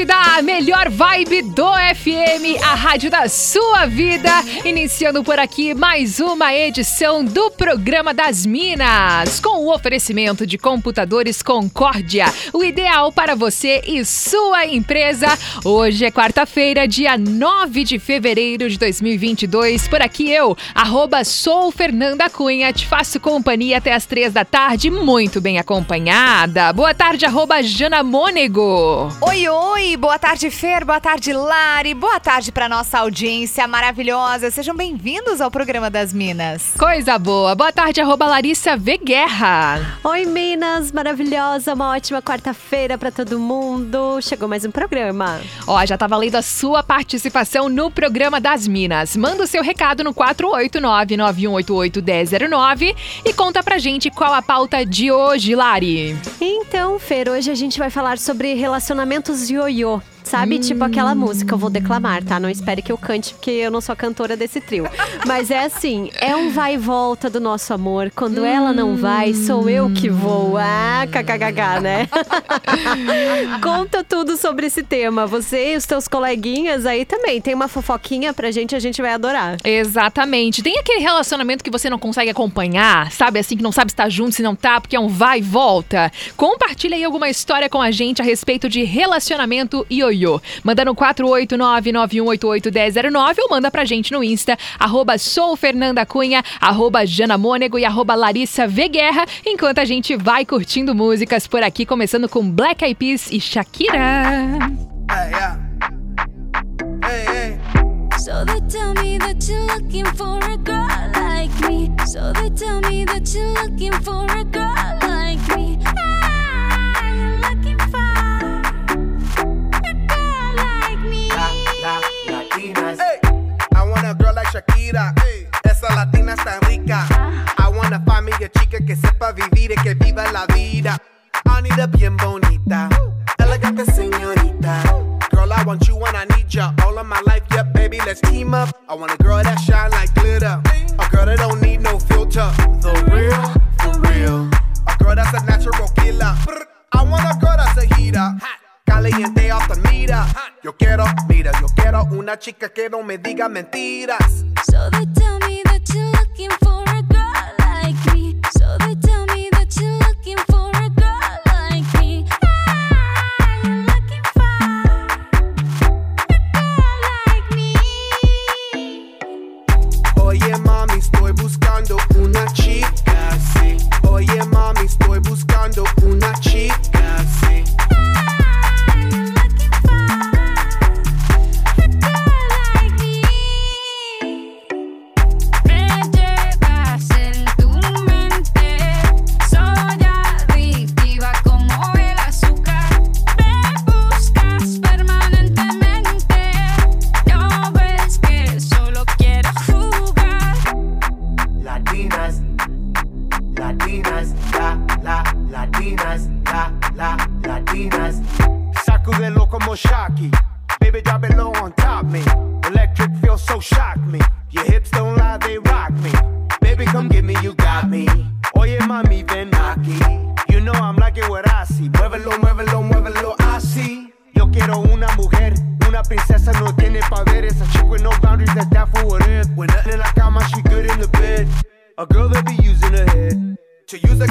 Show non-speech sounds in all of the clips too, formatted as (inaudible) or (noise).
Da melhor vibe do FM, a rádio da sua vida. Iniciando por aqui mais uma edição do Programa das Minas, com o oferecimento de computadores Concórdia, o ideal para você e sua empresa. Hoje é quarta-feira, dia 9 de fevereiro de 2022. Por aqui eu, arroba sou Fernanda Cunha, te faço companhia até as três da tarde, muito bem acompanhada. Boa tarde, arroba Jana Mônego. Oi, oi! Oi, boa tarde, Fer, boa tarde, Lari, boa tarde para nossa audiência maravilhosa. Sejam bem-vindos ao programa das Minas. Coisa boa. Boa tarde, arroba Larissa V Guerra. Oi, Minas, maravilhosa, uma ótima quarta-feira para todo mundo. Chegou mais um programa. Ó, já tá valendo a sua participação no programa das Minas. Manda o seu recado no 489-9188-1009 e conta pra gente qual a pauta de hoje, Lari. Então, Fer, hoje a gente vai falar sobre relacionamentos ioiô yo Sabe? Hum. Tipo aquela música, eu vou declamar, tá? Não espere que eu cante, porque eu não sou cantora desse trio. Mas é assim, é um vai e volta do nosso amor. Quando hum. ela não vai, sou eu que vou. Ah, kkkk, né? (laughs) Conta tudo sobre esse tema. Você e os teus coleguinhas aí também. Tem uma fofoquinha pra gente, a gente vai adorar. Exatamente. Tem aquele relacionamento que você não consegue acompanhar, sabe? Assim, que não sabe se tá junto, se não tá, porque é um vai e volta. Compartilha aí alguma história com a gente a respeito de relacionamento e Ioiô. Manda no 489-9188-1009 ou manda pra gente no Insta, arroba sou Fernanda Cunha, arroba Jana Mônego e arroba enquanto a gente vai curtindo músicas por aqui, começando com Black Eyed Peas e Shakira. Hey, yeah. hey, hey. So they tell me that you're looking for a girl like me. So they tell me that you're looking for a girl like me. Shakira. Esa latina está rica. I wanna find me a chica que sepa vivir y que viva la vida. Anita bien bonita, elegante señorita. Girl, I want you and I need ya all of my life. yeah, baby, let's team up. I want a girl that shine like una chica que no me diga mentiras. Me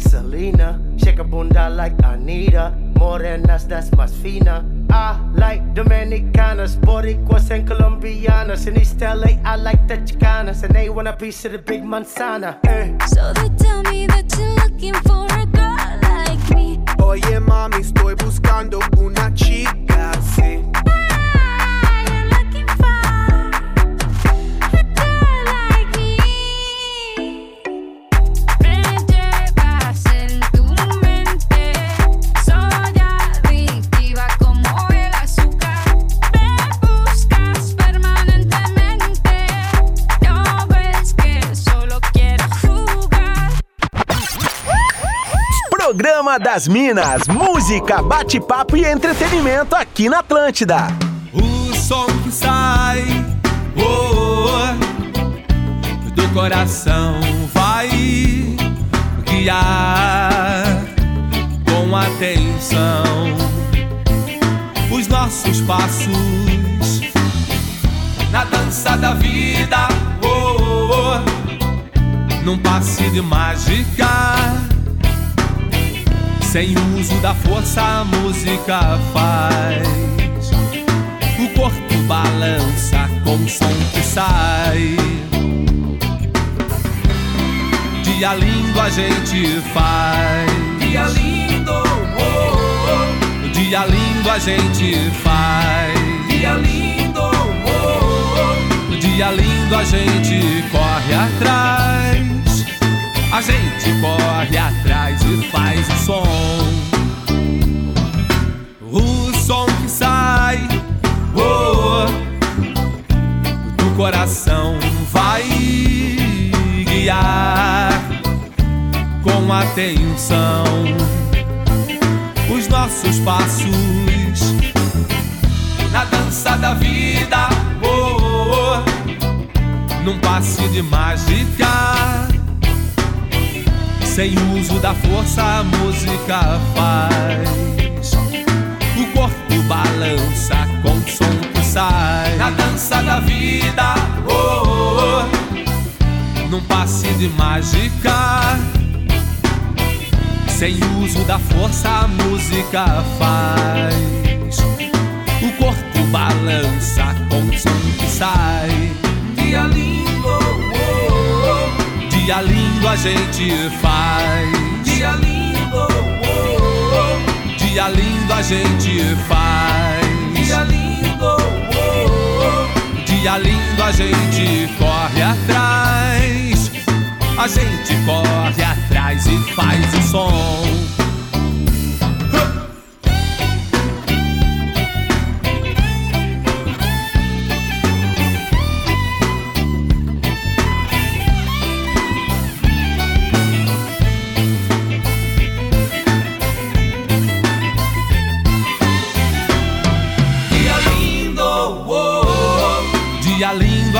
like Selena, shake a bunda like Anita, morenas that's más fina. I like Dominicanas, Boricuas and Colombianas. In East LA, I like the Chicanas, and they want a piece of the big manzana. Eh. So they tell me that you're looking for a girl like me. Oye mami, estoy buscando una chica das Minas, música, bate-papo e entretenimento aqui na Atlântida. O som que sai oh, oh, do coração vai guiar com atenção os nossos passos na dança da vida. Oh, oh, num passe de mágica. Sem uso da força, a música faz. O corpo balança com o som que sai. Dia lindo a gente faz. Dia lindo, oh, oh. Dia lindo a gente faz. Dia lindo, oh, oh. Dia lindo a gente corre atrás. A gente corre atrás e faz o som. Da força, a música faz. O corpo balança com o som que sai. Na dança da vida, oh, oh, oh, num passe de mágica. Sem uso da força, a música faz. O corpo balança com o som que sai. Dia lindo, oh, oh, dia lindo a gente faz. Dia lindo, oh, oh, dia lindo a gente faz. Dia lindo, oh, oh, dia lindo a gente corre atrás. A gente corre atrás e faz o som.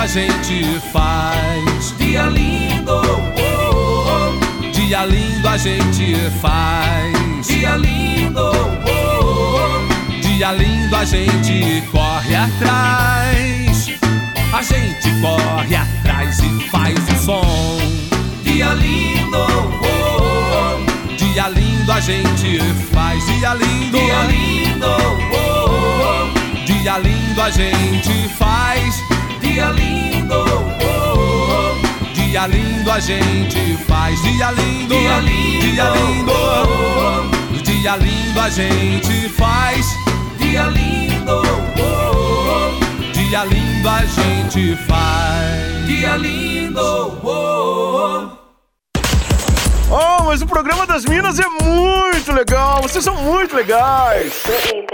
A gente faz. Dia lindo, oh, oh, dia lindo a gente faz. Dia lindo, dia lindo a gente corre atrás. A gente corre atrás e faz o som. Dia lindo, dia lindo a gente faz. Dia lindo, dia lindo, dia lindo a gente faz. Dia lindo, oh, oh, dia lindo a gente faz. Dia lindo, dia lindo, dia lindo, oh, dia lindo a gente faz. Dia lindo, oh, oh, dia lindo a gente faz. Dia lindo, oh, oh. Oh, mas o programa das Minas é muito legal. Vocês são muito legais. Every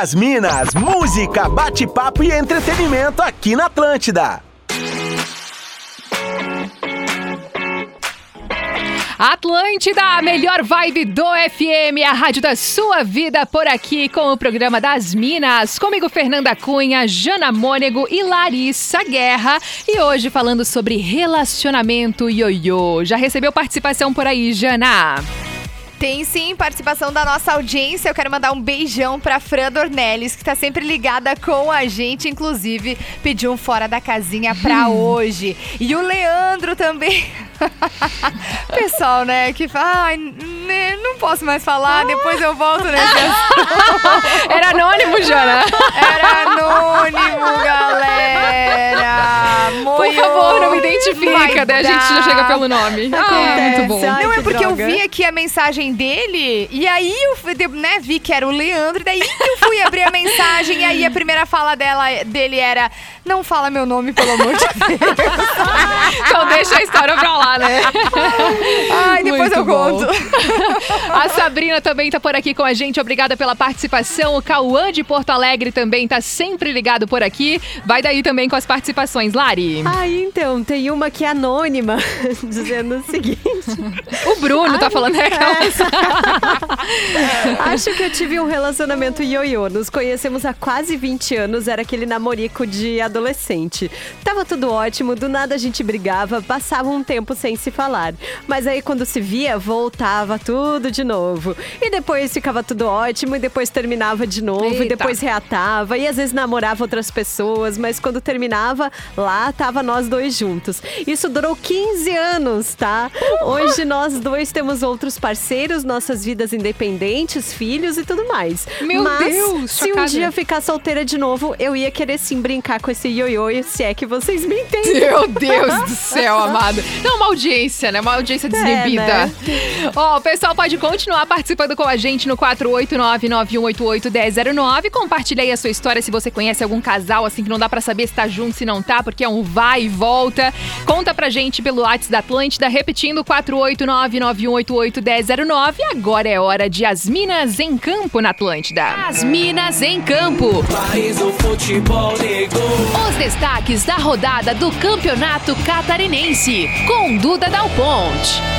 das Minas, música, bate-papo e entretenimento aqui na Atlântida. Atlântida, a melhor vibe do FM, a rádio da sua vida por aqui com o programa das Minas. Comigo, Fernanda Cunha, Jana Mônego e Larissa Guerra. E hoje falando sobre relacionamento ioiô. Já recebeu participação por aí, Jana? Tem sim participação da nossa audiência. Eu quero mandar um beijão pra Fran Dornelles, que tá sempre ligada com a gente. Inclusive, pediu um fora da casinha pra hoje. E o Leandro também. (laughs) Pessoal, né, que fala, ai, né, não posso mais falar, depois eu volto (laughs) nesse assunto. Era anônimo, Jana? Era anônimo, galera. Identifica, daí a gente já chega pelo nome. Ah, muito bom. Ai, Não, é que porque droga. eu vi aqui a mensagem dele e aí eu fui, né, vi que era o Leandro, e daí eu fui abrir a mensagem e aí a primeira fala dela, dele era não fala meu nome, pelo amor de Deus. (laughs) Então deixa a história pra lá, né? Ai, depois Muito eu bom. conto. A Sabrina também tá por aqui com a gente. Obrigada pela participação. O Cauã de Porto Alegre também tá sempre ligado por aqui. Vai daí também com as participações, Lari. Ah, então, tem uma que é anônima, (laughs) dizendo o seguinte. O Bruno tá falando é aquela. (laughs) Acho que eu tive um relacionamento ioiô. Nos conhecemos há quase 20 anos, era aquele namorico de adolescente. Tava tudo ótimo, do nada a gente brigava, passava um tempo sem se falar. Mas aí quando se via, voltava tudo de novo. E depois ficava tudo ótimo, e depois terminava de novo, Eita. e depois reatava, e às vezes namorava outras pessoas, mas quando terminava, lá tava nós dois juntos. Isso durou 15 anos, tá? Hoje nós dois temos outros parceiros, nossas vidas independentes, filhos e tudo mais. Meu mas, Deus, se um dia ficar solteira de novo, eu ia querer sim brincar com esse ioiô, se é que vocês me entendem. Meu Deus do céu, amado. Não, uma audiência, né? Uma audiência desnebida. né? Ó, o pessoal pode continuar participando com a gente no 489-9188-1009. Compartilha aí a sua história se você conhece algum casal, assim, que não dá pra saber se tá junto, se não tá, porque é um vai e volta. Conta pra gente pelo WhatsApp da Atlântida, repetindo 489-9188-1009. E agora é hora de As Minas em Campo na Atlântida. As Minas em Campo. Os destaques da rodada do Campeonato Catarinense, com Duda Dal Ponte.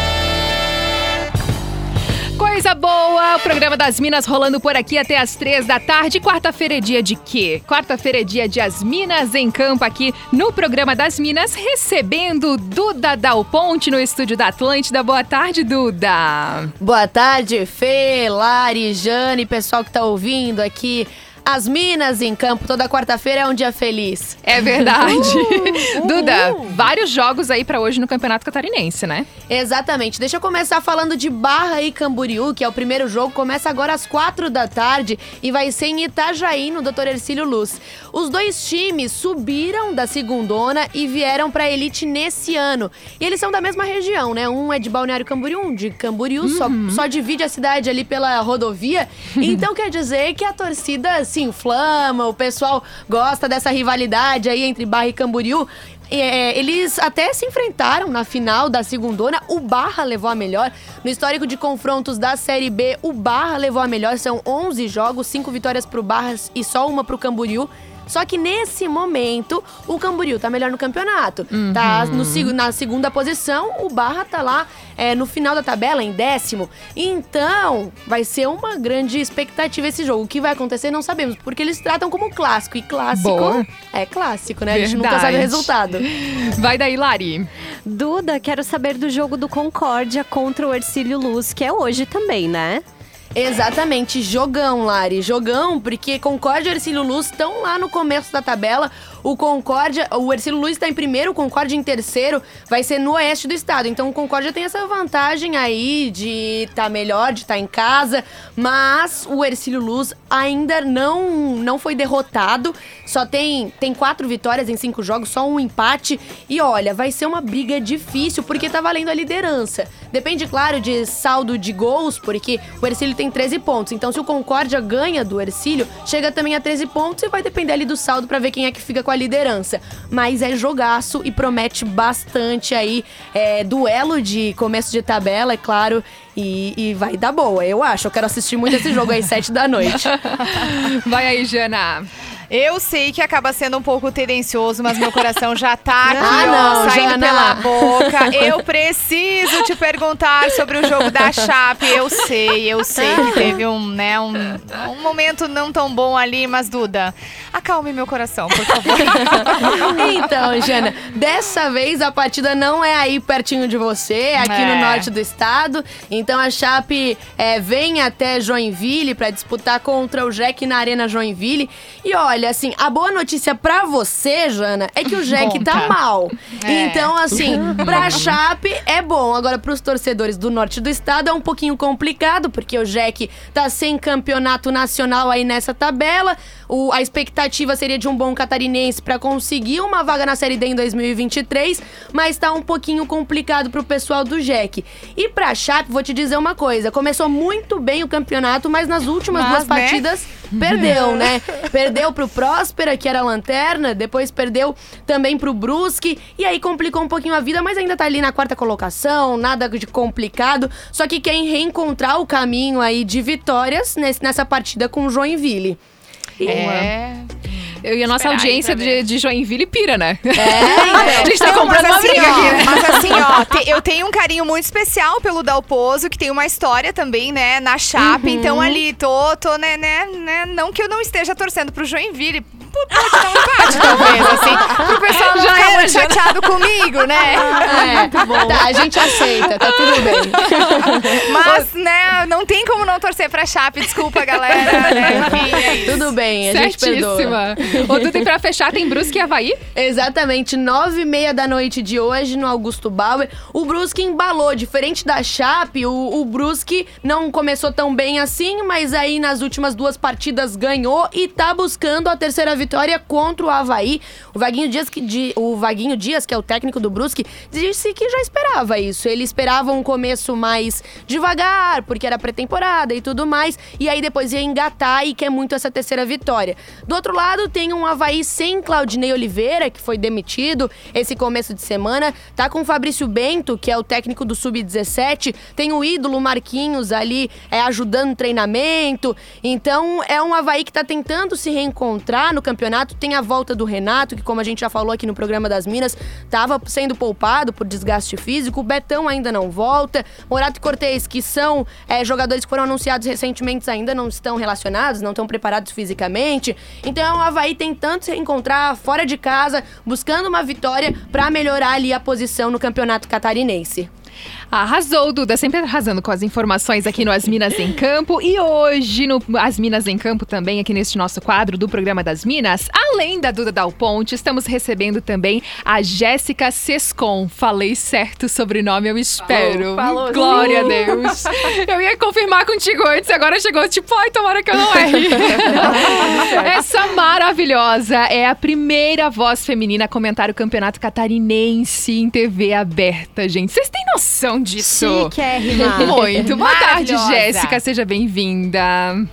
Coisa boa, o programa das Minas rolando por aqui até as três da tarde. Quarta-feira é dia de quê? Quarta-feira é dia de As Minas em Campo aqui no programa das Minas, recebendo Duda Dal Ponte no estúdio da Atlântida. Boa tarde, Duda. Boa tarde, Fê, Lari, Jane, pessoal que tá ouvindo aqui. As Minas em Campo, toda quarta-feira é um dia feliz. É verdade. (laughs) Duda, vários jogos aí pra hoje no Campeonato Catarinense, né? Exatamente. Deixa eu começar falando de Barra e Camboriú, que é o primeiro jogo, começa agora às quatro da tarde e vai ser em Itajaí, no Dr. Ercílio Luz. Os dois times subiram da segundona e vieram pra elite nesse ano. E eles são da mesma região, né? Um é de Balneário Camboriú, um de Camboriú, só, só divide a cidade ali pela rodovia. (laughs) Então quer dizer que a torcida se inflama, o pessoal gosta dessa rivalidade aí entre Barra e Camboriú. É, eles até se enfrentaram na final da segundona. O Barra levou a melhor. No histórico de confrontos da Série B, o Barra levou a melhor. São 11 jogos, 5 vitórias pro Barra e só uma pro Camboriú. Só que nesse momento, o Camboriú tá melhor no campeonato. Tá no, seg- na segunda posição, o Barra tá lá é, no final da tabela, em décimo. Então, vai ser uma grande expectativa esse jogo. O que vai acontecer, não sabemos, porque eles tratam como clássico. E clássico Boa. é clássico, né? A gente nunca sabe o Verdade. resultado. Vai daí, Lari. Duda, quero saber do jogo do Concórdia contra o Ercílio Luz, que é hoje também, né? Exatamente, jogão, Lari. Jogão, porque Concórdia e Ercílio Luz estão lá no começo da tabela. O Concórdia, o Ercílio Luz está em primeiro, o Concórdia em terceiro, vai ser no oeste do estado. Então o Concórdia tem essa vantagem aí de estar tá melhor, de estar tá em casa, mas o Ercílio Luz ainda não, não foi derrotado. Só tem, tem quatro vitórias em cinco jogos, só um empate. E olha, vai ser uma briga difícil, porque tá valendo a liderança. Depende, claro, de saldo de gols, porque o Ercílio tem 13 pontos. Então, se o Concórdia ganha do Ercílio, chega também a 13 pontos e vai depender ali do saldo para ver quem é que fica com a liderança. Mas é jogaço e promete bastante aí. É, duelo de começo de tabela, é claro. E, e, vai dar boa, eu acho. Eu quero assistir muito esse jogo às (laughs) 7 da noite. Vai aí, Jana. Eu sei que acaba sendo um pouco tendencioso, mas meu coração já tá aqui, Ah, ó, não, saindo Jana. pela boca. Eu preciso te perguntar sobre o jogo da Chape. Eu sei, eu sei que teve um, né, um, um momento não tão bom ali, mas Duda, acalme meu coração, por favor. (laughs) Então, Jana, dessa vez a partida não é aí pertinho de você, é aqui É. no norte do estado. Então a Chape é, vem até Joinville para disputar contra o Jack na Arena Joinville. E olha, assim, a boa notícia pra você, Jana, é que o (laughs) Jack tá Conta. mal. É. Então, assim, (laughs) pra Chape é bom. Agora, pros torcedores do norte do estado é um pouquinho complicado, porque o Jack tá sem campeonato nacional aí nessa tabela. O- a expectativa seria de um bom catarinense pra conseguir uma vaga na Série D em 2023, mas tá um pouquinho complicado pro pessoal do Jack. E pra Chape, vou te dizer uma coisa: começou muito bem o campeonato, mas nas últimas Mas, duas né? partidas perdeu, (laughs) né? Perdeu pro Próspera, que era a lanterna, depois perdeu também pro Brusque, e aí complicou um pouquinho a vida, mas ainda tá ali na quarta colocação, nada de complicado. Só que quem reencontrar o caminho aí de vitórias nessa partida com o Joinville. É. Eu e a nossa Esperar audiência de, de Joinville pira, né? É, (laughs) a gente tá Não, comprando mas uma assim, briga ó, aqui, né? Mas assim, ó, (laughs) te- eu tenho um carinho muito especial pelo Dalpozo, que tem uma história também, né, na Chape. Então ali, tô, tô né, né, né, não que eu não esteja torcendo pro Joinville. Por pode dar um empate, talvez, assim. Pro pessoal não Já chateado comigo, né? (laughs) É, tá, a gente aceita, tá tudo bem. (laughs) Mas, né, não tem como não torcer pra Chape, desculpa, galera. Né? (laughs) Enfim, é isso. Tudo bem, a gente perdoa. Certíssima. Ô, Duda, e pra fechar, tem Brusque e Havaí? Exatamente, nove e meia da noite de hoje no Augusto Bauer. O Brusque embalou, diferente da Chape, o, o Brusque não começou tão bem assim, mas aí nas últimas duas partidas ganhou e tá buscando a terceira vitória contra o Havaí. O Vaguinho Dias, que, de- o Vaguinho Dias, que é o técnico do Brusque, disse que já esperava isso. Ele esperava um começo mais devagar, porque era pré-temporada e tudo mais, e aí depois ia engatar e quer muito essa terceira vitória. Do outro lado, tem um Havaí sem Claudinei Oliveira, que foi demitido esse começo de semana. Tá com o Fabrício Bento, que é o técnico do Sub-17. Tem o ídolo Marquinhos ali é, ajudando no treinamento. Então, é um Havaí que tá tentando se reencontrar no campeonato. Tem a volta do Renato, que como a gente já falou aqui no programa das Minas, tava sendo poupado por desgaste físico. O Betão ainda não volta. Morato e Cortez, que são é, jogadores que foram anunciados recentemente, ainda não estão relacionados, não estão preparados fisicamente. Então um Havaí tentando se reencontrar fora de casa, buscando uma vitória pra melhorar ali a posição no campeonato catarinense. Arrasou, Duda, sempre arrasando com as informações aqui no As Minas em Campo. E hoje, no As Minas em Campo, também aqui neste nosso quadro do programa das Minas, além da Duda Dal Ponte, estamos recebendo também a Jéssica Sescon. Falei certo o sobrenome, eu espero. Falou, falou Glória sim. a Deus. Eu ia confirmar contigo antes, agora chegou tipo, ai, tomara que eu não erre. (laughs) Essa maravilhosa é a primeira voz feminina a comentar o Campeonato Catarinense em TV aberta, gente. Vocês têm noção disso? Chiquérrima. (laughs) Muito. Boa tarde. Jéssica. Seja bem-vinda.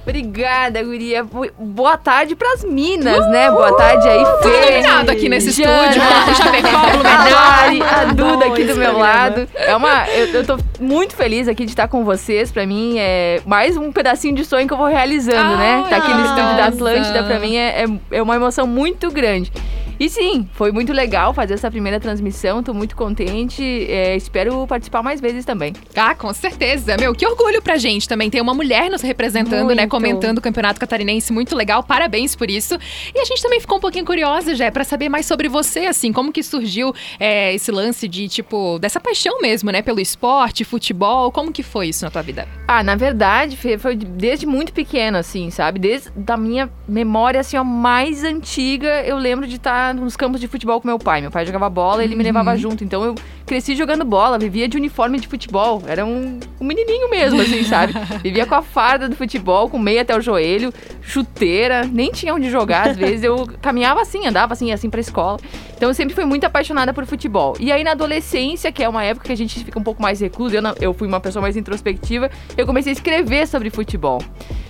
Obrigada, guria. Bo- Boa tarde pras Minas, né? Boa tarde aí, Tudo Fê. iluminado aqui nesse Jana. estúdio. Chapecó, A Blumenau. Lari, a Duda aqui do meu programa. lado. É uma, eu, eu tô muito feliz aqui de estar com vocês. Pra mim é mais um pedacinho de sonho que eu vou realizando, né? Ai, Tá aqui no estúdio da. Atlântida, pra mim é, é, é uma emoção muito grande. E sim, foi muito legal fazer essa primeira transmissão, tô muito contente. é, espero participar mais vezes também. Ah, com certeza. Meu, que orgulho pra gente também. Tem uma mulher nos representando, né? Muito. Comentando o Campeonato Catarinense. Muito legal. Parabéns por isso. E a gente também ficou um pouquinho curiosa, já, pra saber mais sobre você, assim. Como que surgiu é, esse lance de, tipo, dessa paixão mesmo, né? Pelo esporte, futebol. Como que foi isso na tua vida? Ah, na verdade, Fê, foi desde muito pequeno, assim, sabe? Desde da minha memória, assim, ó, mais antiga, eu lembro de estar nos campos de futebol com meu pai. Meu pai jogava bola, ele me levava junto. Então eu cresci jogando bola, vivia de uniforme de futebol. Era um, um menininho mesmo, assim, sabe? (laughs) Vivia com a farda do futebol, com meia até o joelho, chuteira, nem tinha onde jogar. Às vezes eu caminhava assim, andava assim, assim pra escola. Então eu sempre fui muito apaixonada por futebol. E aí na adolescência, que é uma época que a gente fica um pouco mais recluso, eu, não- eu fui uma pessoa mais introspectiva, eu comecei a escrever sobre futebol.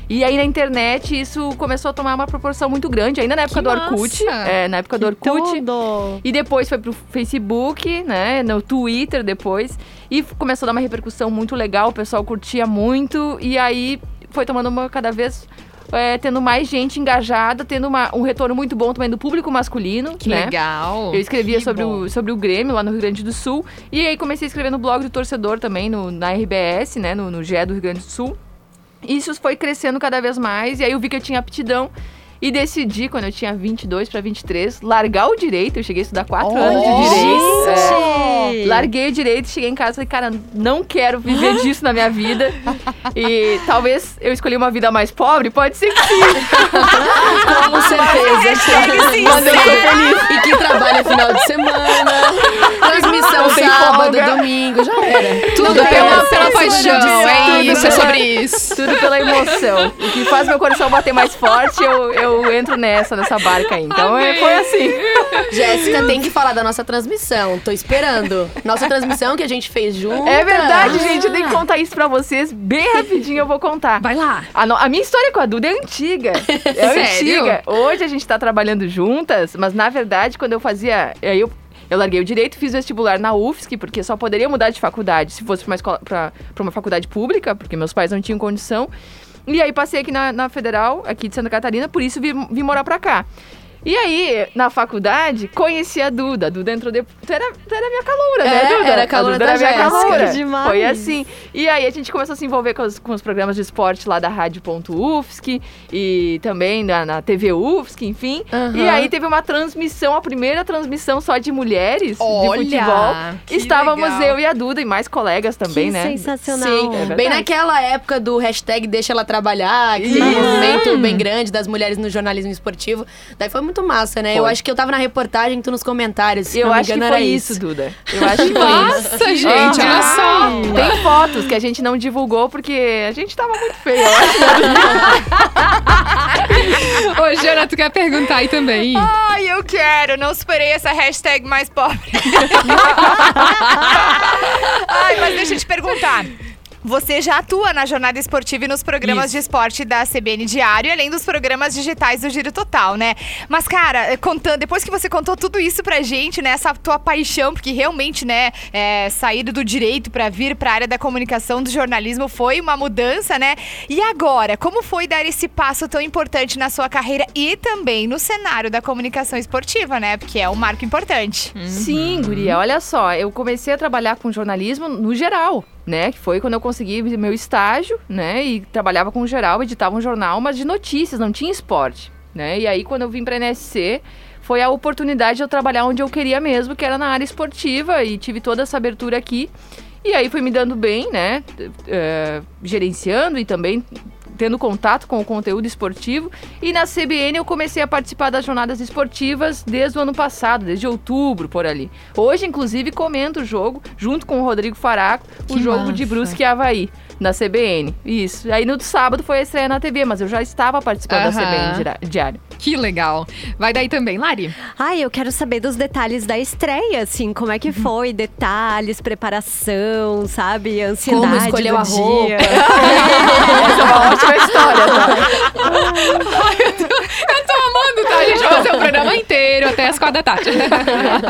E aí na internet isso começou a tomar uma proporção muito grande, ainda na época do Orkut. massa! É, na época do Orkut. Tudo. E depois foi pro Facebook, né? No Twitter depois. E começou a dar uma repercussão muito legal, o pessoal curtia muito. E aí foi tomando uma cada vez. é, tendo mais gente engajada, tendo uma- um retorno muito bom também do público masculino. Que né? legal. Eu escrevia Que sobre bom. o, sobre o Grêmio lá no Rio Grande do Sul. E aí comecei a escrever no blog do torcedor também, no, na RBS, né? No, no GE do Rio Grande do Sul. Isso foi crescendo cada vez mais. E aí eu vi que eu tinha aptidão. E decidi, quando eu tinha 22 para 23, largar o direito. Eu cheguei a estudar 4 anos de direito. É. Larguei o direito, cheguei em casa e falei, cara, não quero viver (laughs) disso na minha vida. E talvez eu escolhi uma vida mais pobre, pode ser que sim. (laughs) Com certeza. sim, Mas eu tô feliz. E que trabalha final de semana. Transmissão sábado, folga. domingo, já era. Tudo Não, pela, é, pela é, paixão, é isso, é sobre isso. Tudo pela emoção. O que faz meu coração bater mais forte, eu, eu entro nessa, nessa barca aí. Então é, foi assim. Jéssica tem que falar da nossa transmissão. Tô esperando. Nossa transmissão que a gente fez junto. É verdade, gente. Eu tenho que contar isso pra vocês. Bem rapidinho eu vou contar. Vai lá. A, no- a minha história com a Duda é antiga. É (laughs) Sério? antiga. Hoje a gente tá trabalhando juntas, mas na verdade, quando eu fazia. Aí eu, eu larguei o direito, fiz vestibular na UFSC, porque só poderia mudar de faculdade se fosse pra uma, escola, pra, pra uma faculdade pública, porque meus pais não tinham condição. E aí passei aqui na, na Federal, aqui de Santa Catarina, por isso vim, vim morar pra cá. E aí, na faculdade, conheci a Duda. A Duda entrou depois. Tu era, tu era minha caloura, né, É, Duda? era a a caloura Duda da era minha caloura. Demais. Foi assim. E aí a gente começou a se envolver com os, com os programas de esporte lá da Rádio.UFSC e também na, na TV UFSC, enfim. Aham. E aí teve uma transmissão, a primeira transmissão só de mulheres Olha, de futebol. que Estávamos legal. eu e a Duda e mais colegas também, que né? sensacional. Sim, é Bem naquela época do hashtag Deixa Ela Trabalhar, aquele Isso. movimento bem grande das mulheres no jornalismo esportivo. Daí foi muito massa, né? Eu Foi. acho que eu tava na reportagem, tu nos comentários. Se Eu acho que engano, foi era isso, Duda. (laughs) Eu acho que foi isso. Nossa, gente, olha só. Tem fotos que a gente não divulgou porque a gente tava muito feio. eu acho. (laughs) Ô, Jana, tu quer perguntar aí também? Ai, eu quero. Não superei essa hashtag mais pobre. (laughs) Ai, mas deixa eu te perguntar. Você já atua na jornada esportiva e nos programas Isso. de esporte da CBN Diário, além dos programas digitais do Giro Total, né? Mas, cara, eh, contando, depois que você contou tudo isso pra gente, né? Essa tua paixão, porque realmente, né, é, sair do direito pra vir pra área da comunicação, do jornalismo, foi uma mudança, né? E agora, como foi dar esse passo tão importante na sua carreira e também no cenário da comunicação esportiva, né? Porque é um marco importante. Sim, guria, olha só, eu comecei a trabalhar com jornalismo no geral, né? Que foi quando eu consegui meu estágio, né? E trabalhava com geral, editava um jornal, mas de notícias, não tinha esporte, né? E aí quando eu vim pra NSC, foi a oportunidade de eu trabalhar onde eu queria mesmo, que era na área esportiva, e tive toda essa abertura aqui. E aí foi me dando bem, né? eh, gerenciando e também tendo contato com o conteúdo esportivo. E na CBN eu comecei a participar das jornadas esportivas desde o ano passado, desde outubro por ali. Hoje, inclusive, comento o jogo junto com o Rodrigo Faraco, o Que jogo massa. de Brusque e Havaí. Na CBN, isso. Aí no sábado foi a estreia na TV, mas eu já estava participando da Aham. CBN diário. Que legal. Vai daí também, Lari. Ai, eu quero saber dos detalhes da estreia, assim, como é que foi, detalhes, preparação, sabe, ansiedade Como escolheu a roupa. dia. (laughs) Essa é uma ótima história, (laughs) tá? Eu tô amando, tá? A gente vai fazer o programa inteiro até as quatro da tarde.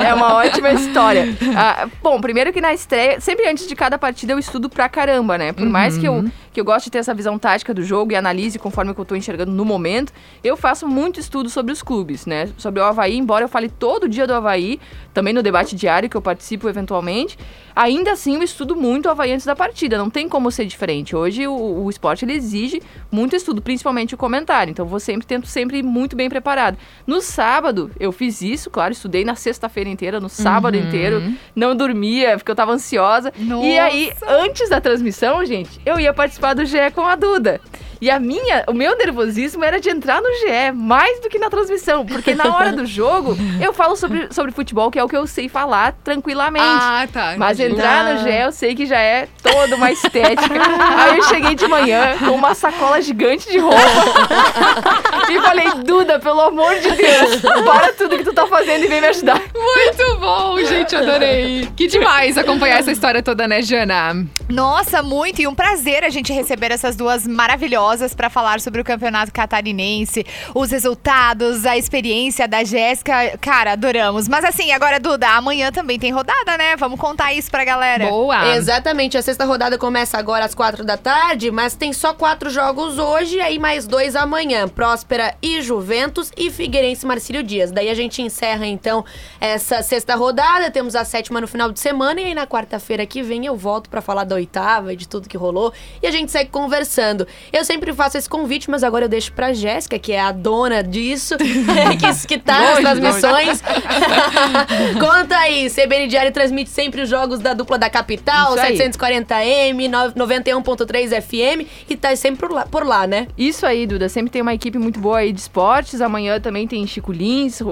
É uma ótima história. Ah, bom, primeiro que na estreia, sempre antes de cada partida eu estudo pra caramba, né? Por mais que eu, que eu goste de ter essa visão tática do jogo e analise conforme que eu tô enxergando no momento, eu faço muito estudo sobre os clubes, né? Sobre o Havaí, embora eu fale todo dia do Havaí, também no debate diário que eu participo eventualmente, ainda assim eu estudo muito o Havaí antes da partida, não tem como ser diferente. Hoje o, o esporte ele exige muito estudo, principalmente o comentário, então eu vou sempre, tento sempre ir muito bem preparado. No sábado eu fiz isso, claro, estudei na sexta-feira inteira, no sábado inteiro, não dormia porque eu tava ansiosa. E aí, antes da transmissão, gente, eu ia participar participar do GE com a Duda. E a minha, o meu nervosismo era de entrar no GE, mais do que na transmissão. Porque na hora do jogo, eu falo sobre, sobre futebol, que é o que eu sei falar tranquilamente. Ah, tá. Mas entrar no GE, eu sei que já é toda uma estética. Aí eu cheguei de manhã com uma sacola gigante de roupa. (laughs) e falei, Duda, pelo amor de Deus, para tudo que tu tá fazendo e vem me ajudar. Muito bom, gente, adorei. Que demais acompanhar essa história toda, né, Jana? Nossa, muito. E um prazer a gente receber essas duas maravilhosas para falar sobre o campeonato catarinense, os resultados, a experiência da Jéssica. Cara, adoramos. Mas assim, agora, Duda, amanhã também tem rodada, né? Vamos contar isso pra galera. Boa. Exatamente, a sexta rodada começa agora às quatro da tarde, mas tem só quatro jogos hoje e aí mais dois amanhã. Próspera e Juventus e Figueirense e Marcílio Dias. Daí a gente encerra então essa sexta rodada, temos a sétima no final de semana e aí na quarta-feira que vem eu volto pra falar da oitava e de tudo que rolou e a gente segue conversando. Eu sempre faço esse convite, mas agora eu deixo pra Jéssica, que é a dona disso, (laughs) que, que tá nas transmissões. (laughs) Conta aí, CBN Diário transmite sempre os jogos da dupla da capital, Isso aí. 740M, no- 91.3 FM e tá sempre por lá, por lá, né? Isso aí, Duda. Sempre tem uma equipe muito boa aí de esportes. Amanhã também tem Chico Lins, eh,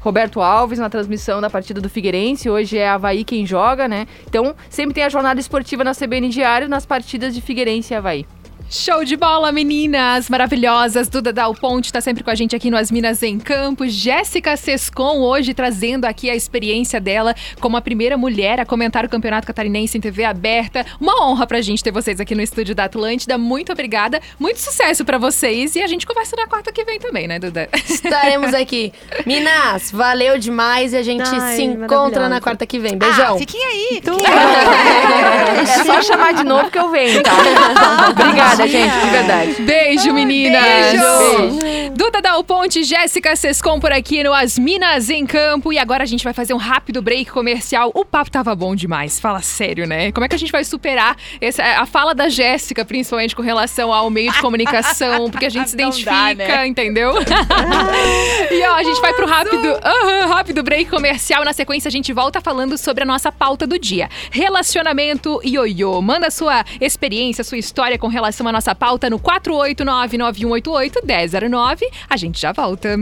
Roberto Alves na transmissão da partida do Figueirense. Hoje é Havaí quem joga, né? Então, sempre tem a jornada esportiva na CBN Diário nas partidas de Figueirense e Havaí. Show de bola, meninas maravilhosas. Duda Dal Ponte tá sempre com a gente aqui no As Minas em Campos. Jéssica Sescon hoje trazendo aqui a experiência dela como a primeira mulher a comentar o Campeonato Catarinense em TV aberta. Uma honra pra gente ter vocês aqui no estúdio da Atlântida. Muito obrigada. Muito sucesso pra vocês e a gente conversa na quarta que vem também, né, Duda? Estaremos aqui. Minas, valeu demais e a gente Ai, se encontra na quarta que vem. Beijão. Ah, fiquem aí. fiquem Tu- aí. (laughs) É só chamar de novo que eu venho, tá? (laughs) Obrigada, gente, de verdade. Beijo, meninas! beijo. Duda Dal Ponte, Jéssica Sescon por aqui no As Minas em Campo. E agora a gente vai fazer um rápido break comercial. O papo tava bom demais, fala sério, né? Como é que a gente vai superar essa, a fala da Jéssica, principalmente com relação ao meio de comunicação? Porque a gente se (laughs) identifica, dá, né? entendeu? (laughs) e ó, a gente vai pro rápido, aham, rápido break comercial. Na sequência, a gente volta falando sobre a nossa pauta do dia: relacionamento ioiô. Manda sua experiência, sua história com relação à nossa pauta no 48991881009. A gente já volta.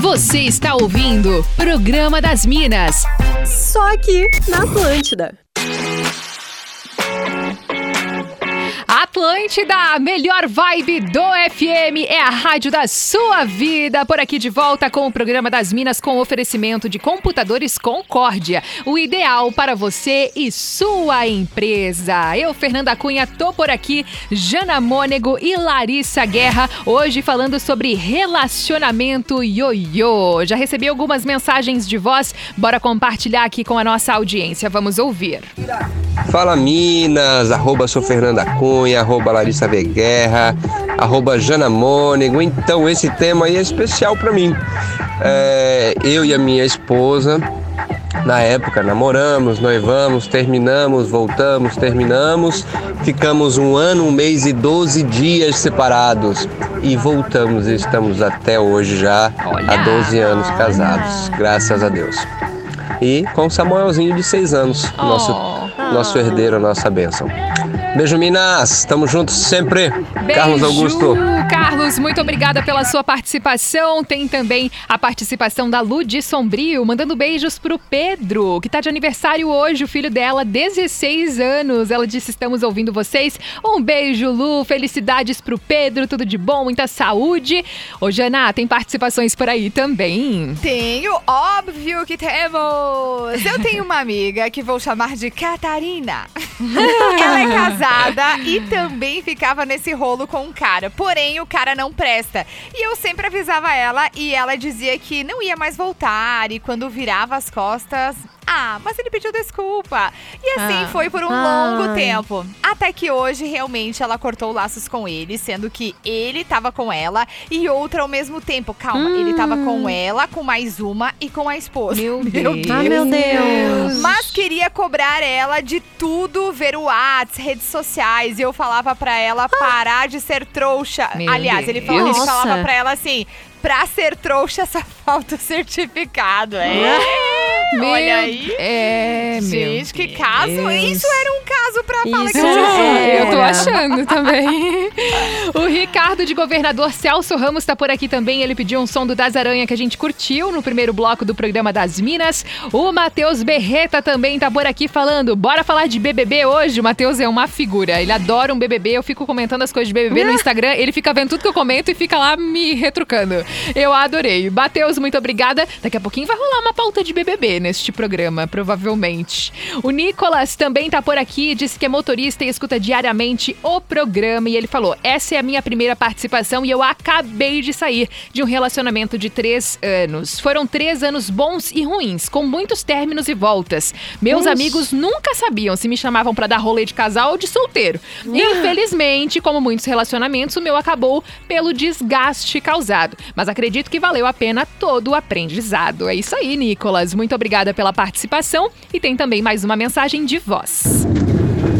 Você está ouvindo Programa das Minas. Só aqui na Atlântida. Atlântida, a melhor vibe do FM, é a rádio da sua vida. Por aqui de volta com o programa das Minas com oferecimento de computadores Concórdia. O ideal para você e sua empresa. Eu, Fernanda Cunha, tô por aqui, Jana Mônego e Larissa Guerra, hoje falando sobre relacionamento ioiô. Já recebi algumas mensagens de voz, bora compartilhar aqui com a nossa audiência. Vamos ouvir. Fala Minas, arroba sou Fernanda Cunha, arroba Larissa V. Guerra, arroba Jana Mônego. Então esse tema aí é especial pra mim. É, eu e a minha esposa, na época, namoramos, noivamos, terminamos, voltamos, terminamos, ficamos um ano, um mês e 12 dias separados e voltamos e estamos até hoje já há 12 anos casados, graças a Deus. E com o Samuelzinho de 6 anos, nosso nosso herdeiro, nossa bênção. Beijo, Minas. Tamo juntos sempre. Carlos Beijo, Augusto. Carlos, muito obrigada pela sua participação. Tem também a participação da Ludi Sombrio, mandando beijos pro Pedro, que tá de aniversário hoje, o filho dela, 16 anos. Ela disse: Estamos ouvindo vocês. Um beijo, Lu. Felicidades pro Pedro, tudo de bom, muita saúde. Ô, Jana, tem participações por aí também. Tenho, óbvio que temos. Eu tenho uma amiga que vou chamar de Catarina. (laughs) Ela é casada e também ficava nesse rolo com um cara. Porém, o cara não presta. E eu sempre avisava ela e ela dizia que não ia mais voltar. E quando virava as costas. Ah, mas ele pediu desculpa. E assim Ah. foi por um longo tempo. Até que hoje, realmente, ela cortou laços com ele, sendo que ele tava com ela e outra ao mesmo tempo. Calma, ele tava com ela, com mais uma e com a esposa. Meu (laughs) Deus. Ah, meu Deus. Mas queria cobrar ela de tudo, ver o Whats, redes sociais. E eu falava pra ela parar de ser trouxa. Meu Aliás, ele, falou, ele falava pra ela assim: pra ser trouxa, (laughs) só falta o certificado. É. Meu- Olha aí. É, Gente, que caso. Deus. Isso era um caso pra fala que É, eu tô achando também. o Ricardo de Governador Celso Ramos tá por aqui também. Ele pediu um som do Das Aranha que a gente curtiu no primeiro bloco do programa das Minas. O Matheus Berreta também tá por aqui falando. Bora falar de BBB hoje. O Matheus é uma figura. Ele adora um BBB. Eu fico comentando as coisas de BBB no Instagram. Ele fica vendo tudo que eu comento e fica lá me retrucando. Eu adorei. Matheus, muito obrigada. Daqui a pouquinho vai rolar uma pauta de BBB neste programa, provavelmente. O Nicolas também tá por aqui, disse que é motorista e escuta diariamente o programa. E ele falou: essa é a minha primeira participação e eu acabei de sair de um relacionamento de três anos. Foram três anos bons e ruins, com muitos términos e voltas. Meus amigos nunca sabiam se me chamavam pra dar rolê de casal ou de solteiro. Infelizmente, como muitos relacionamentos, o meu acabou pelo desgaste causado. Mas acredito que valeu a pena todo o aprendizado. É isso aí, Nicolas. Muito obrigada pela participação. E tem também mais uma mensagem de voz.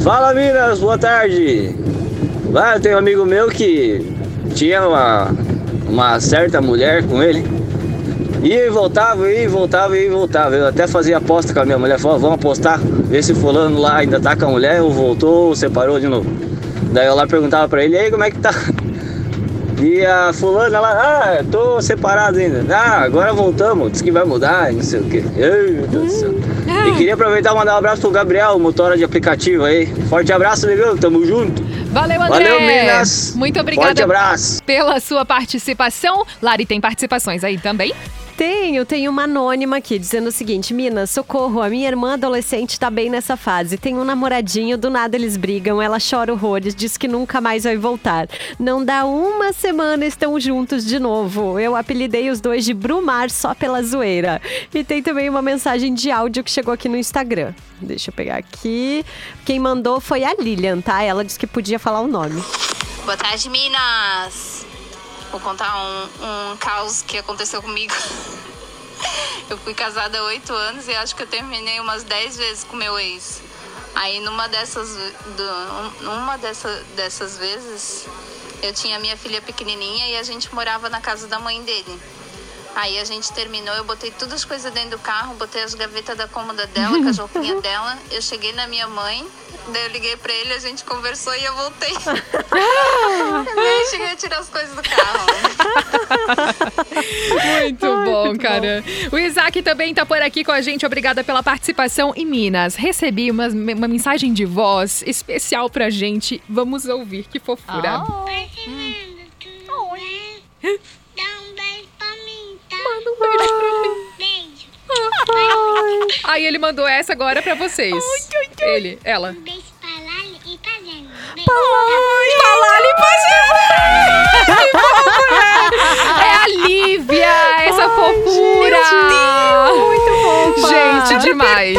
Fala Minas, boa tarde. Lá tem um amigo meu que tinha uma, uma certa mulher com ele. E voltava, e voltava, e voltava. Eu até fazia aposta com a minha mulher, falava, vamos apostar, ver se fulano lá ainda tá com a mulher, ou voltou, ou separou de novo. Daí eu lá perguntava pra ele, e aí como é que tá? E a fulana lá, ah, tô separado ainda. Ah, agora voltamos, disse que vai mudar, não sei o quê. Ai, meu Deus do céu. E queria aproveitar e mandar um abraço pro Gabriel, motora de aplicativo aí. Forte abraço, negão, tamo junto. Valeu, André! Valeu, Minas! Muito obrigada Forte abraço! pela sua participação. Lari, tem participações aí também? Tenho, tenho uma anônima aqui dizendo o seguinte: Minas, socorro, a minha irmã adolescente tá bem nessa fase. Tem um namoradinho, do nada eles brigam, ela chora horrores, diz que nunca mais vai voltar. Não dá uma semana, estão juntos de novo. Eu apelidei os dois de Brumar só pela zoeira. E tem também uma mensagem de áudio que chegou aqui no Instagram. Deixa eu pegar aqui. Quem mandou foi a Lilian, tá? Ela disse que podia falar o nome. Boa tarde, Minas! Vou contar um, um caos que aconteceu comigo. (laughs) Eu fui casada há oito anos e acho que eu terminei umas dez vezes com meu ex. Aí numa dessas, numa dessa, dessas vezes, eu tinha minha filha pequenininha e a gente morava na casa da mãe dele. Aí a gente terminou, eu botei todas as coisas dentro do carro, botei as gavetas da cômoda dela, com as (laughs) roupinhas dela. Eu cheguei na minha mãe, daí eu liguei pra ele, a gente conversou e eu voltei. (laughs) eu cheguei a tirar as coisas do carro. Muito bom, cara. O Isaac também tá por aqui com a gente. Obrigada pela participação. Em Minas, recebi uma, uma mensagem de voz especial pra gente. Vamos ouvir, que fofura. Tudo bem? Dá um beijo pra mim, tá? Manda um beijo pra mim. Aí ele mandou essa agora pra vocês. Ele, ela. Um beijo pra Lali e pra Zena. Palali É a Lívia, essa fofura. Muito fofa. Demais.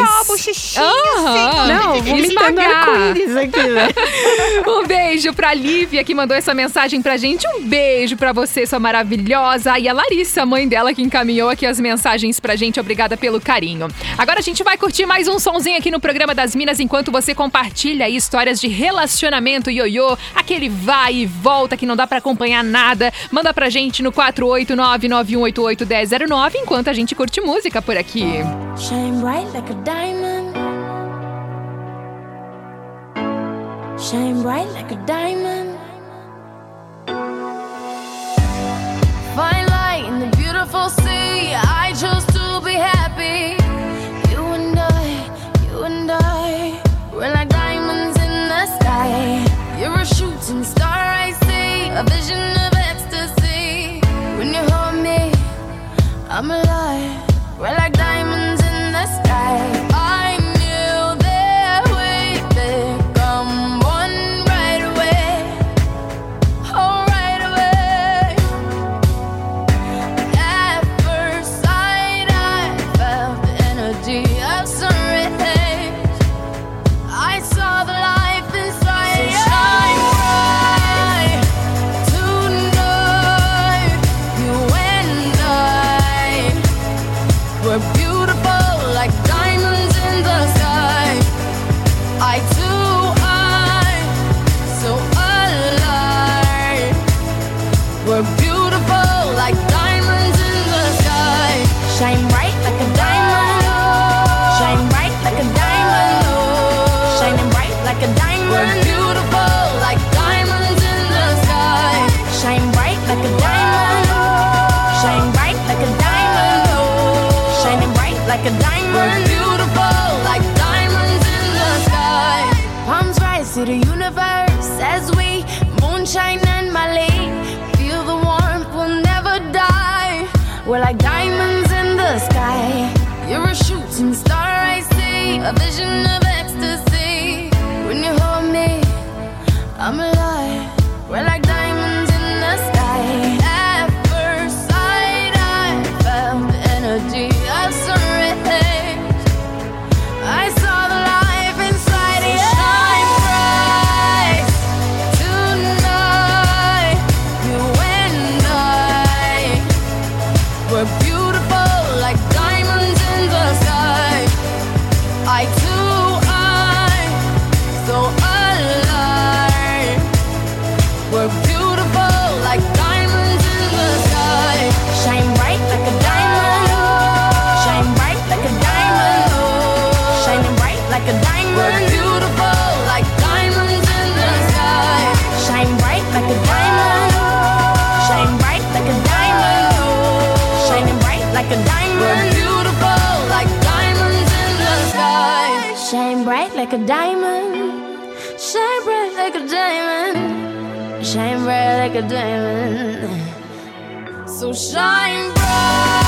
Aham. Não, vou Me arco-íris aqui, né? (laughs) Um beijo pra Lívia que mandou essa mensagem pra gente. Um beijo pra você, sua maravilhosa. E a Larissa, mãe dela, que encaminhou aqui as mensagens pra gente. Obrigada pelo carinho. Agora a gente vai curtir mais um sonzinho aqui no programa das Minas enquanto você compartilha aí histórias de relacionamento ioiô, aquele vai e volta que não dá pra acompanhar nada. Manda pra gente no 489-9188-1009 enquanto a gente curte música por aqui. Shine bright like a diamond. Shine bright like a diamond. Fine light in the beautiful sea. I chose to be happy. You and I, you and I, we're like diamonds in the sky. You're a shooting star, I see, a vision a diamond. Beautiful like diamonds in the sky. Shine bright like a diamond. Shine bright like a diamond. Shining bright like a diamond. Beautiful like diamonds in the sky. Shine bright like a diamond. Shine bright like a diamond. Shine bright like a diamond. So shine bright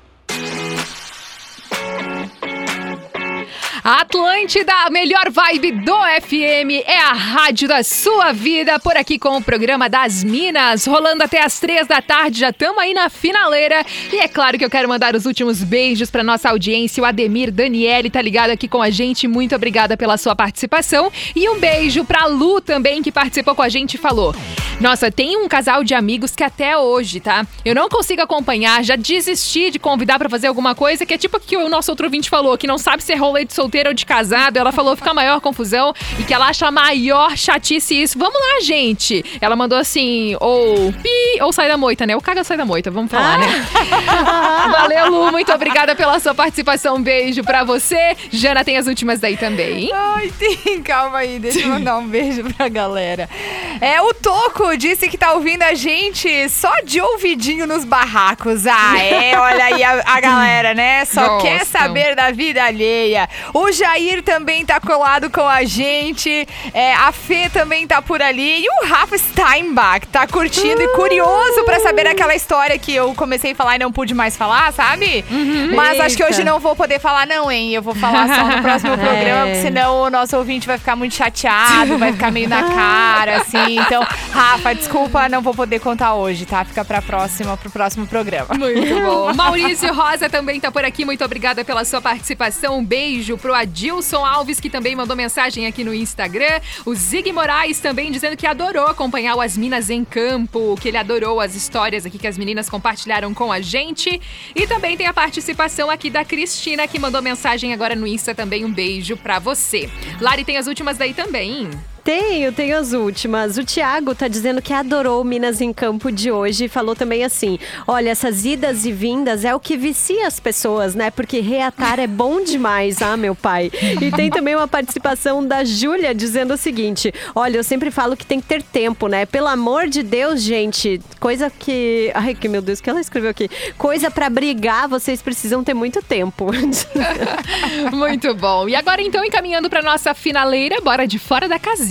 Atlântida, a melhor vibe do FM, é a rádio da sua vida, por aqui com o programa das Minas, rolando até as três da tarde, já estamos aí na finaleira. E é claro que eu quero mandar os últimos beijos para nossa audiência, o Ademir Daniele tá ligado aqui com a gente, muito obrigada pela sua participação. E um beijo pra Lu também, que participou com a gente e falou: Nossa, tem um casal de amigos que até hoje, tá? Eu não consigo acompanhar, já desisti de convidar pra fazer alguma coisa, que é tipo o que o nosso outro ouvinte falou, que não sabe se é rolê de solteiro ou de casado. Ela falou fica a maior confusão e que ela acha a maior chatice isso. Vamos lá, gente. Ela mandou assim, ou pi, ou sai da moita, né? Ou caga sai da moita, vamos falar, né? (laughs) Valeu, Lu, muito obrigada pela sua participação. Um beijo pra você. Jana tem as últimas daí também. Ai, tem, calma aí, deixa eu mandar um beijo pra galera. É, o Toco disse que tá ouvindo a gente só de ouvidinho nos barracos. Ah, é, olha aí a, a galera, né? Só Gostam. quer saber da vida alheia. O Jair também tá colado com a gente. É, a Fê também tá por ali. E o Rafa Steinbach tá curtindo e curioso pra saber aquela história que eu comecei a falar e não pude mais falar, sabe? Mas acho que Eita. hoje não vou poder falar, não, hein? Eu vou falar só no próximo (laughs) programa, porque senão o nosso ouvinte vai ficar muito chateado, vai ficar meio na (laughs) cara, assim. Então, Rafa, desculpa, não vou poder contar hoje, tá? Fica pra próxima, pro próximo programa. Muito bom. (laughs) Maurício Rosa também tá por aqui. Muito obrigada pela sua participação. Um beijo pro Adilson Alves, que também mandou mensagem aqui no Instagram. O Zig Moraes também dizendo que adorou acompanhar o As Minas em Campo, que ele adorou as histórias aqui que as meninas compartilharam com a gente. E também tem a participação aqui da Cristina, que mandou mensagem agora no Insta também. Um beijo pra você. Lari, tem as últimas daí também. Tenho, tenho as últimas. O Thiago tá dizendo que adorou Minas em Campo de hoje e falou também assim: olha, essas idas e vindas é o que vicia as pessoas, né? Porque reatar é bom demais, ah, meu pai. E tem também uma participação da Júlia dizendo o seguinte: olha, eu sempre falo que tem que ter tempo, né? Pelo amor de Deus, gente, coisa que. Ai, que meu Deus, o que ela escreveu aqui? Coisa pra brigar, vocês precisam ter muito tempo. (laughs) Muito bom. E agora, então, encaminhando pra nossa finaleira, bora de fora da casinha.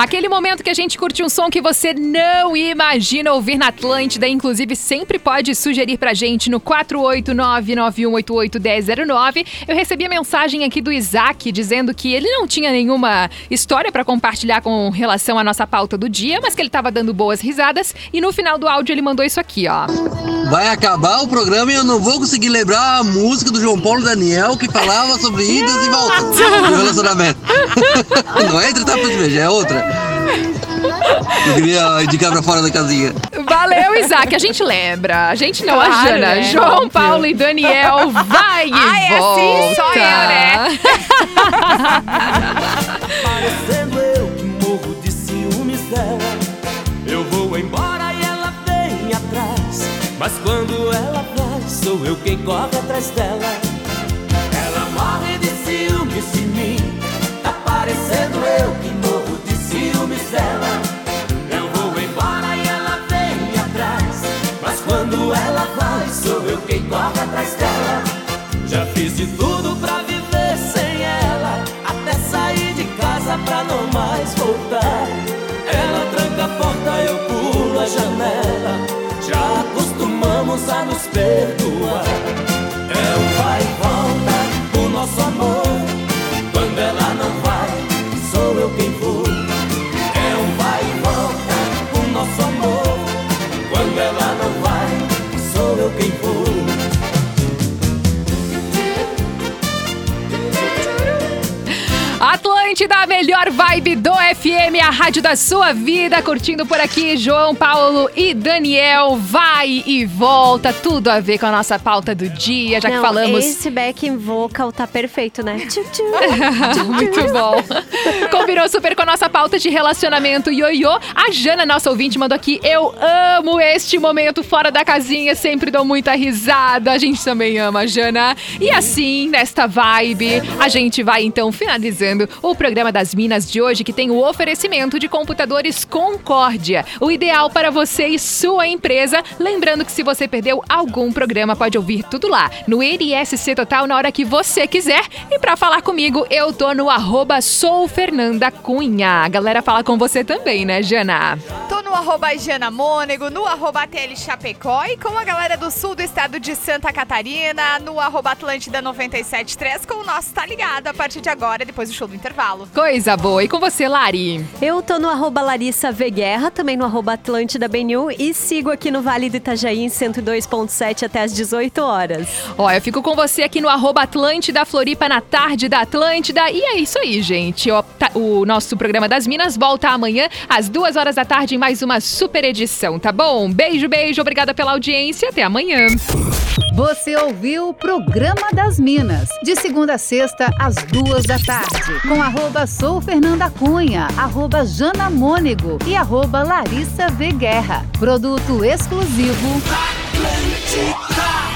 Aquele momento que a gente curte um som que você não imagina ouvir na Atlântida, inclusive sempre pode sugerir pra gente no 489-9188-1009. Eu recebi a mensagem aqui do Isaac dizendo que ele não tinha nenhuma história pra compartilhar com relação à nossa pauta do dia, mas que ele tava dando boas risadas e no final do áudio ele mandou isso aqui, ó. Vai acabar o programa e eu não vou conseguir lembrar a música do João Paulo Daniel que falava sobre idas e voltas do relacionamento. (laughs) Não é entre tapas de beijo, é outra. Eu queria indicar pra fora da casinha. Valeu, Isaac. A gente lembra. A gente não, a Claro, Jana. né? João Óbvio. Paulo e Daniel, vai e Ah, é volta. assim? Só eu, né? Parecendo eu que morro de ciúmes dela. Eu vou embora e ela vem atrás. Mas quando ela vai, sou eu quem corre atrás dela. Ela morre de ciúmes de mim. Tá parecendo eu que morro Eu vou embora e ela vem atrás. Mas quando ela vai, sou eu quem corre atrás dela. Já fiz de tudo pra viver sem ela. Até sair de casa pra não mais voltar. Melhor vibe do FM, a rádio da sua vida. Curtindo por aqui, João Paulo e Daniel. Vai e volta, tudo a ver com a nossa pauta do dia, já que Não, falamos. Esse backing vocal tá perfeito, né? (laughs) Muito bom. (laughs) Combinou super com a nossa pauta de relacionamento ioiô. A Jana, nossa ouvinte, mandou aqui. Eu amo este momento fora da casinha, sempre dou muita risada. A gente também ama Jana. E assim, nesta vibe, a gente vai então finalizando o programa das Minas de hoje, que tem o oferecimento de computadores Concórdia. O ideal para você e sua empresa. Lembrando que se você perdeu algum programa, pode ouvir tudo lá no NSC Total na hora que você quiser. E para falar comigo, eu tô no arroba sou Fernanda Cunha. A galera fala com você também, né, Jana? Tô no arroba Jana Mônego, no arroba TL Chapecó e com a galera do sul do estado de Santa Catarina, no arroba Atlântida 973, com o nosso Tá Ligado a partir de agora, depois do show do intervalo. Coisa boa. E com você, Lari? Eu tô no arroba Larissa V Guerra, também no arroba Atlântida BNU e sigo aqui no Vale do Itajaí em 102.7 até às 18 horas. Ó, eu fico com você aqui no arroba Atlântida Floripa na tarde da Atlântida. E é isso aí, gente. Ó, o nosso programa das Minas volta amanhã às duas horas da tarde em mais uma super edição, tá bom? Beijo, beijo. Obrigada pela audiência. Até amanhã. Você ouviu o Programa das Minas, de segunda a sexta, às duas da tarde, com arroba sou Fernanda Cunha, arroba Jana Mônego e arroba Larissa V Guerra. Produto exclusivo. Atlântica.